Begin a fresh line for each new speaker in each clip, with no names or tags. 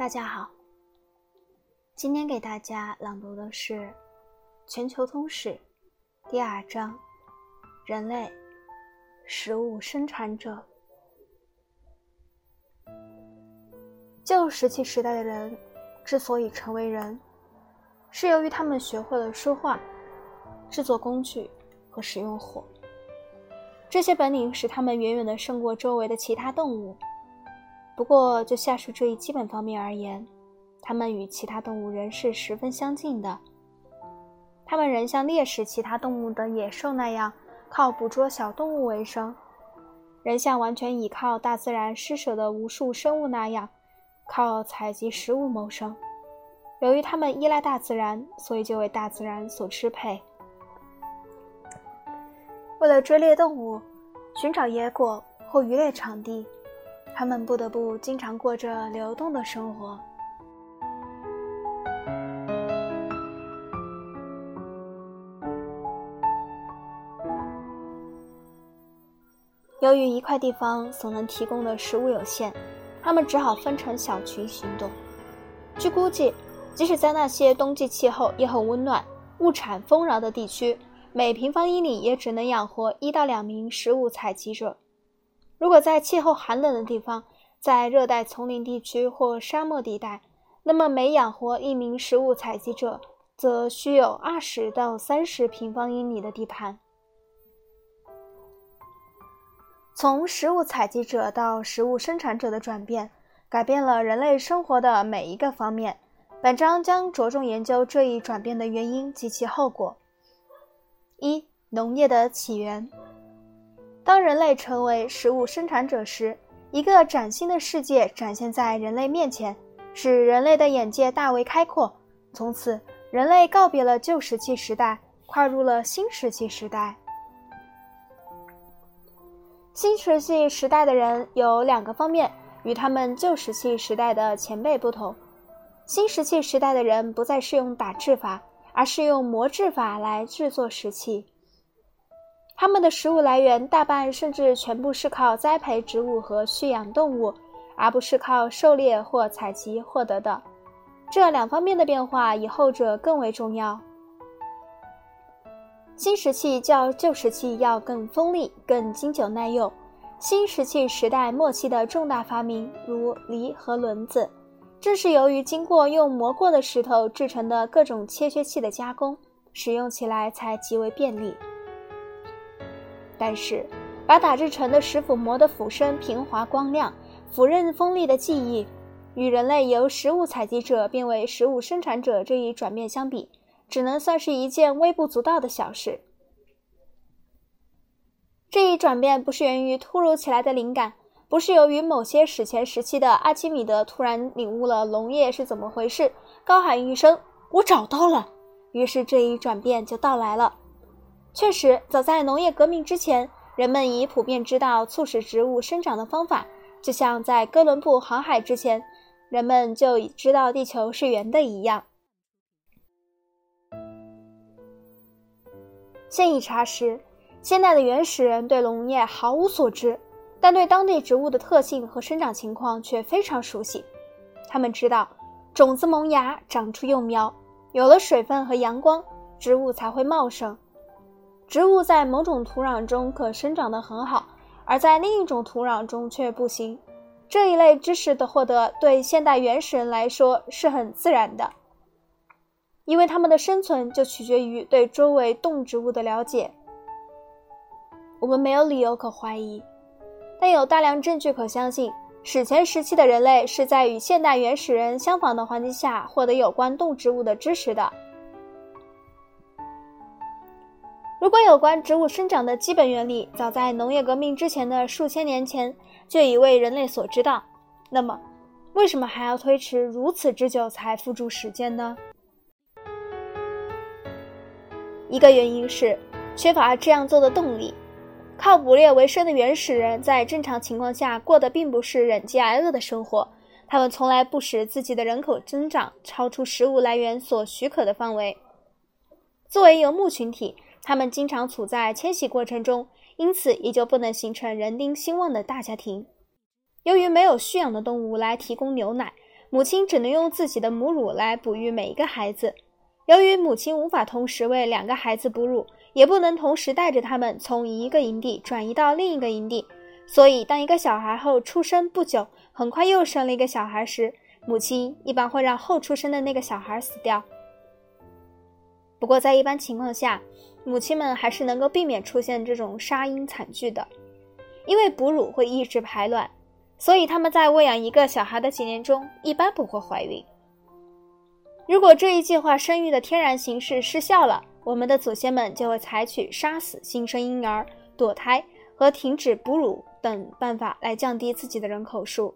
大家好，今天给大家朗读的是《全球通史》第二章：人类食物生产者。旧石器时代的人之所以成为人，是由于他们学会了说话、制作工具和使用火。这些本领使他们远远的胜过周围的其他动物。不过，就下述这一基本方面而言，它们与其他动物仍是十分相近的。它们仍像猎食其他动物的野兽那样，靠捕捉小动物为生；仍像完全倚靠大自然施舍的无数生物那样，靠采集食物谋生。由于它们依赖大自然，所以就为大自然所支配。为了追猎动物、寻找野果或渔猎场地。他们不得不经常过着流动的生活。由于一块地方所能提供的食物有限，他们只好分成小群行动。据估计，即使在那些冬季气候也很温暖、物产丰饶的地区，每平方英里也只能养活一到两名食物采集者。如果在气候寒冷的地方，在热带丛林地区或沙漠地带，那么每养活一名食物采集者，则需有二十到三十平方英里的地盘。从食物采集者到食物生产者的转变，改变了人类生活的每一个方面。本章将着重研究这一转变的原因及其后果。一、农业的起源。当人类成为食物生产者时，一个崭新的世界展现在人类面前，使人类的眼界大为开阔。从此，人类告别了旧石器时代，跨入了新石器时代。新石器时代的人有两个方面与他们旧石器时代的前辈不同：新石器时代的人不再是用打制法，而是用磨制法来制作石器。他们的食物来源大半甚至全部是靠栽培植物和驯养动物，而不是靠狩猎或采集获得的。这两方面的变化以后者更为重要。新石器较旧石器要更锋利、更经久耐用。新石器时代末期的重大发明，如犁和轮子，正是由于经过用磨过的石头制成的各种切削器的加工，使用起来才极为便利。但是，把打制成的石斧磨得斧身平滑光亮、斧刃锋利的技艺，与人类由食物采集者变为食物生产者这一转变相比，只能算是一件微不足道的小事。这一转变不是源于突如其来的灵感，不是由于某些史前时期的阿基米德突然领悟了农业是怎么回事，高喊一声“我找到了”，于是这一转变就到来了。确实，早在农业革命之前，人们已普遍知道促使植物生长的方法。就像在哥伦布航海之前，人们就已知道地球是圆的一样。现已查实，现代的原始人对农业毫无所知，但对当地植物的特性和生长情况却非常熟悉。他们知道，种子萌芽、长出幼苗，有了水分和阳光，植物才会茂盛。植物在某种土壤中可生长得很好，而在另一种土壤中却不行。这一类知识的获得对现代原始人来说是很自然的，因为他们的生存就取决于对周围动植物的了解。我们没有理由可怀疑，但有大量证据可相信，史前时期的人类是在与现代原始人相仿的环境下获得有关动植物的知识的。如果有关植物生长的基本原理早在农业革命之前的数千年前就已为人类所知道，那么为什么还要推迟如此之久才付诸实践呢？一个原因是缺乏这样做的动力。靠捕猎为生的原始人在正常情况下过的并不是忍饥挨饿的生活，他们从来不使自己的人口增长超出食物来源所许可的范围。作为游牧群体。他们经常处在迁徙过程中，因此也就不能形成人丁兴旺的大家庭。由于没有驯养的动物来提供牛奶，母亲只能用自己的母乳来哺育每一个孩子。由于母亲无法同时为两个孩子哺乳，也不能同时带着他们从一个营地转移到另一个营地，所以当一个小孩后出生不久，很快又生了一个小孩时，母亲一般会让后出生的那个小孩死掉。不过，在一般情况下，母亲们还是能够避免出现这种杀婴惨剧的，因为哺乳会抑制排卵，所以他们在喂养一个小孩的几年中一般不会怀孕。如果这一计划生育的天然形式失效了，我们的祖先们就会采取杀死新生婴儿、堕胎和停止哺乳等办法来降低自己的人口数，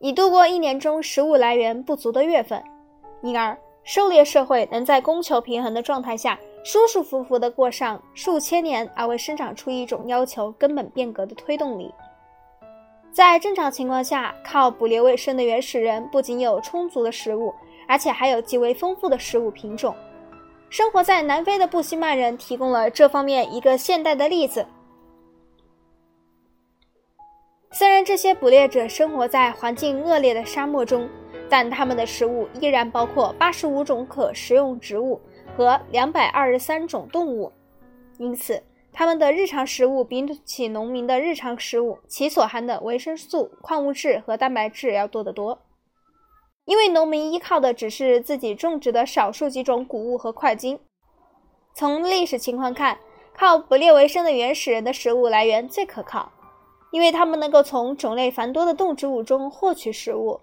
以度过一年中食物来源不足的月份，因而。狩猎社会能在供求平衡的状态下舒舒服服地过上数千年，而未生长出一种要求根本变革的推动力。在正常情况下，靠捕猎为生的原始人不仅有充足的食物，而且还有极为丰富的食物品种。生活在南非的布希曼人提供了这方面一个现代的例子。虽然这些捕猎者生活在环境恶劣的沙漠中。但他们的食物依然包括八十五种可食用植物和两百二十三种动物，因此他们的日常食物比起农民的日常食物，其所含的维生素、矿物质和蛋白质要多得多。因为农民依靠的只是自己种植的少数几种谷物和块茎。从历史情况看，靠捕猎为生的原始人的食物来源最可靠，因为他们能够从种类繁多的动植物中获取食物。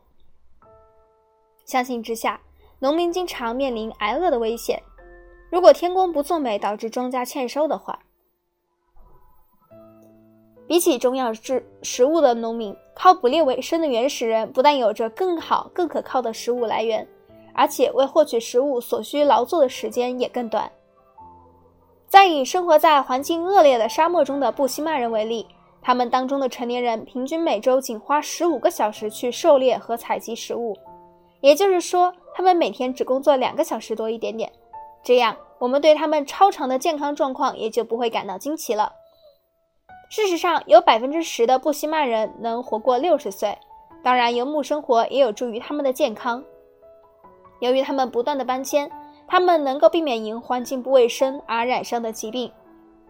相形之下，农民经常面临挨饿的危险。如果天公不作美，导致庄稼欠收的话，比起种养制食物的农民，靠捕猎为生的原始人不但有着更好、更可靠的食物来源，而且为获取食物所需劳作的时间也更短。再以生活在环境恶劣的沙漠中的布希曼人为例，他们当中的成年人平均每周仅花十五个小时去狩猎和采集食物。也就是说，他们每天只工作两个小时多一点点，这样我们对他们超长的健康状况也就不会感到惊奇了。事实上，有百分之十的布希曼人能活过六十岁。当然，游牧生活也有助于他们的健康。由于他们不断的搬迁，他们能够避免因环境不卫生而染上的疾病，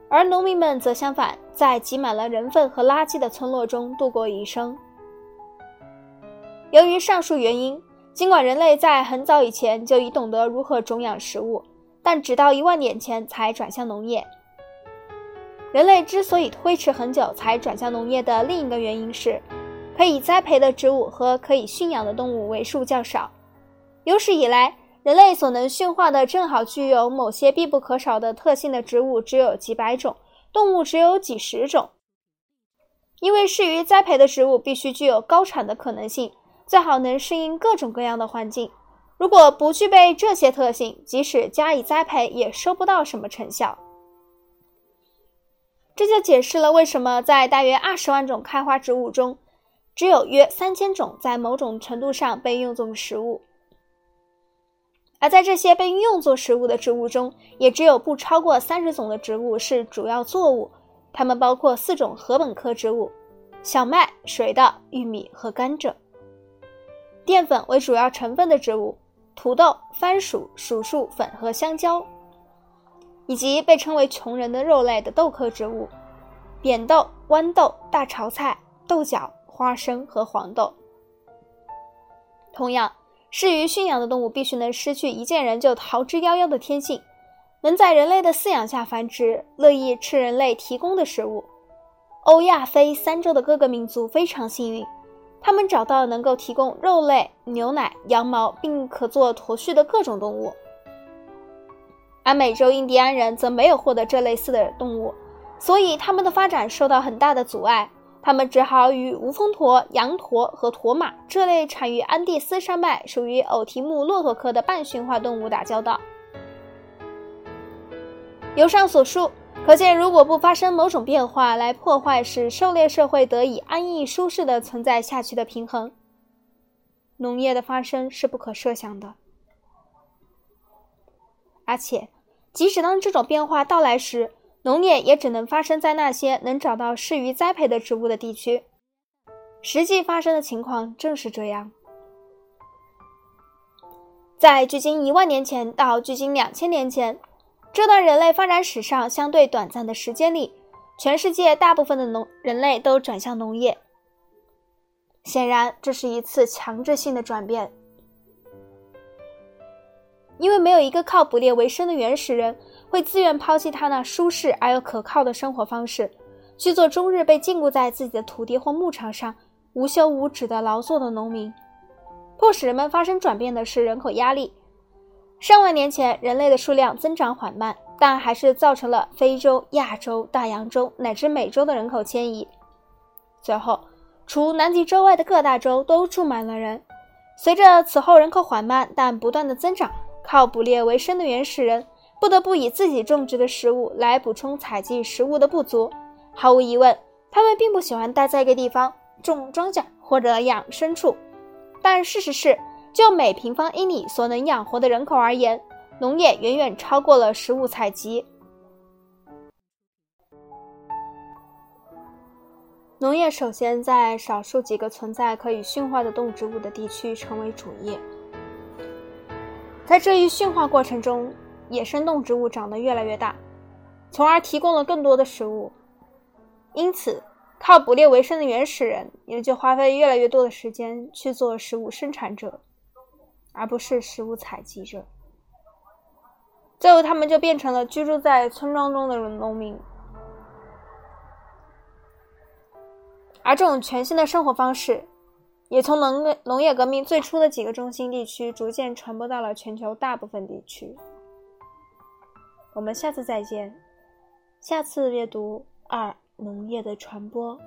而农民们则相反，在挤满了人粪和垃圾的村落中度过一生。由于上述原因。尽管人类在很早以前就已懂得如何种养食物，但直到一万年前才转向农业。人类之所以推迟很久才转向农业的另一个原因是，可以栽培的植物和可以驯养的动物为数较少。有史以来，人类所能驯化的正好具有某些必不可少的特性的植物只有几百种，动物只有几十种。因为适于栽培的植物必须具有高产的可能性。最好能适应各种各样的环境。如果不具备这些特性，即使加以栽培，也收不到什么成效。这就解释了为什么在大约二十万种开花植物中，只有约三千种在某种程度上被用作食物。而在这些被用作食物的植物中，也只有不超过三十种的植物是主要作物。它们包括四种禾本科植物：小麦、水稻、玉米和甘蔗。淀粉为主要成分的植物，土豆、番薯、薯树粉和香蕉，以及被称为“穷人的肉类”的豆科植物，扁豆、豌豆、大炒菜、豆角、花生和黄豆。同样，适于驯养的动物必须能失去一见人就逃之夭夭的天性，能在人类的饲养下繁殖，乐意吃人类提供的食物。欧亚非三洲的各个民族非常幸运。他们找到能够提供肉类、牛奶、羊毛，并可做驼畜的各种动物，而美洲印第安人则没有获得这类似的动物，所以他们的发展受到很大的阻碍。他们只好与无风驼、羊驼和驼马这类产于安第斯山脉、属于偶蹄目骆驼科的半驯化动物打交道。由上所述。可见，如果不发生某种变化来破坏使狩猎社会得以安逸舒适的存在下去的平衡，农业的发生是不可设想的。而且，即使当这种变化到来时，农业也只能发生在那些能找到适于栽培的植物的地区。实际发生的情况正是这样。在距今一万年前到距今两千年前这段人类发展史上相对短暂的时间里，全世界大部分的农人类都转向农业。显然，这是一次强制性的转变，因为没有一个靠捕猎为生的原始人会自愿抛弃他那舒适而又可靠的生活方式，去做终日被禁锢在自己的土地或牧场上无休无止的劳作的农民。迫使人们发生转变的是人口压力。上万年前，人类的数量增长缓慢，但还是造成了非洲、亚洲、大洋洲乃至美洲的人口迁移。最后，除南极洲外的各大洲都住满了人。随着此后人口缓慢但不断的增长，靠捕猎为生的原始人不得不以自己种植的食物来补充采集食物的不足。毫无疑问，他们并不喜欢待在一个地方种庄稼或者养牲畜。但事实是，就每平方英里所能养活的人口而言，农业远远超过了食物采集。农业首先在少数几个存在可以驯化的动植物的地区成为主业，在这一驯化过程中，野生动植物长得越来越大，从而提供了更多的食物。因此，靠捕猎为生的原始人也就花费越来越多的时间去做食物生产者，而不是食物采集者。最后，他们就变成了居住在村庄中的农民。而这种全新的生活方式，也从农农业革命最初的几个中心地区，逐渐传播到了全球大部分地区。我们下次再见。下次阅读二：农业的传播。